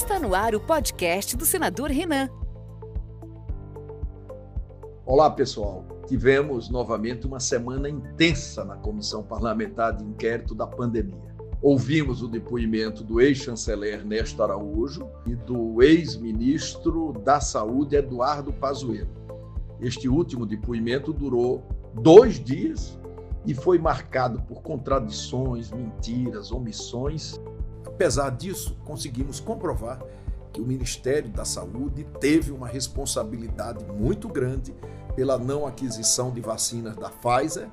Está no ar o podcast do senador Renan. Olá, pessoal. Tivemos novamente uma semana intensa na Comissão Parlamentar de Inquérito da Pandemia. Ouvimos o depoimento do ex-chanceler Ernesto Araújo e do ex-ministro da Saúde Eduardo Pazuello. Este último depoimento durou dois dias e foi marcado por contradições, mentiras, omissões Apesar disso, conseguimos comprovar que o Ministério da Saúde teve uma responsabilidade muito grande pela não aquisição de vacinas da Pfizer,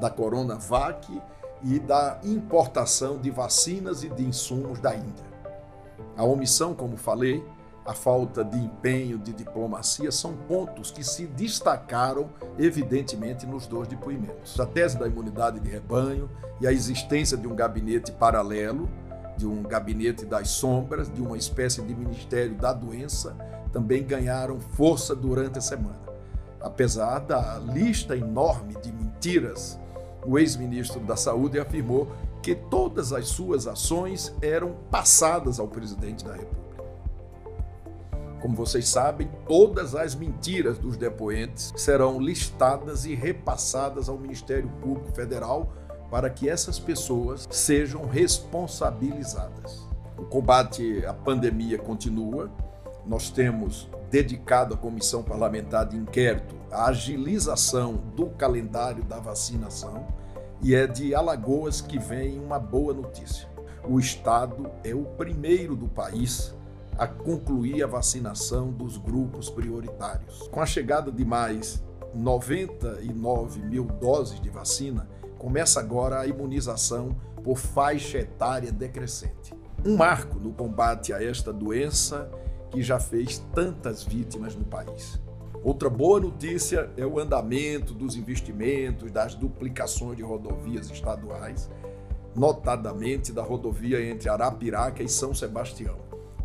da Coronavac e da importação de vacinas e de insumos da Índia. A omissão, como falei, a falta de empenho, de diplomacia, são pontos que se destacaram evidentemente nos dois depoimentos. A tese da imunidade de rebanho e a existência de um gabinete paralelo de um gabinete das sombras, de uma espécie de ministério da doença, também ganharam força durante a semana. Apesar da lista enorme de mentiras, o ex-ministro da Saúde afirmou que todas as suas ações eram passadas ao presidente da República. Como vocês sabem, todas as mentiras dos depoentes serão listadas e repassadas ao Ministério Público Federal para que essas pessoas sejam responsabilizadas. O combate à pandemia continua. Nós temos dedicado à Comissão Parlamentar de Inquérito a agilização do calendário da vacinação e é de Alagoas que vem uma boa notícia. O estado é o primeiro do país a concluir a vacinação dos grupos prioritários. Com a chegada de mais 99 mil doses de vacina, começa agora a imunização por faixa etária decrescente. Um marco no combate a esta doença que já fez tantas vítimas no país. Outra boa notícia é o andamento dos investimentos, das duplicações de rodovias estaduais, notadamente da rodovia entre Arapiraca e São Sebastião.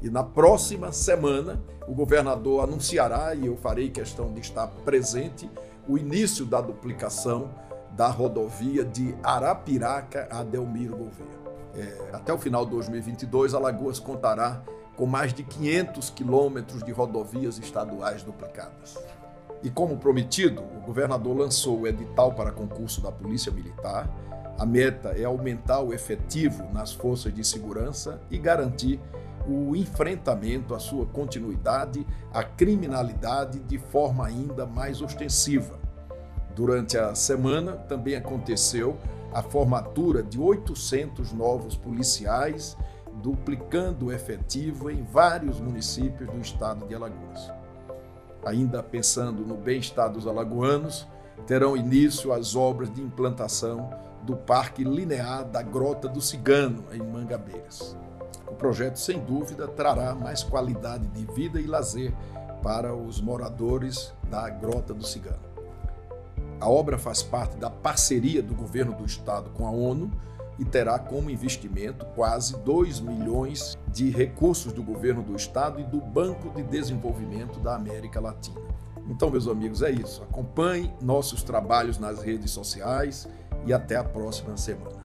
E na próxima semana, o governador anunciará, e eu farei questão de estar presente, o início da duplicação da rodovia de Arapiraca a Delmiro Gouveia. É, até o final de 2022, Alagoas contará com mais de 500 quilômetros de rodovias estaduais duplicadas. E como prometido, o governador lançou o edital para concurso da Polícia Militar. A meta é aumentar o efetivo nas forças de segurança e garantir o enfrentamento à sua continuidade à criminalidade de forma ainda mais ostensiva Durante a semana também aconteceu a formatura de 800 novos policiais, duplicando o efetivo em vários municípios do estado de Alagoas. Ainda pensando no bem-estar dos alagoanos, terão início as obras de implantação do Parque Linear da Grota do Cigano, em Mangabeiras. O projeto, sem dúvida, trará mais qualidade de vida e lazer para os moradores da Grota do Cigano. A obra faz parte da parceria do governo do estado com a ONU e terá como investimento quase 2 milhões de recursos do governo do estado e do Banco de Desenvolvimento da América Latina. Então, meus amigos, é isso. Acompanhe nossos trabalhos nas redes sociais e até a próxima semana.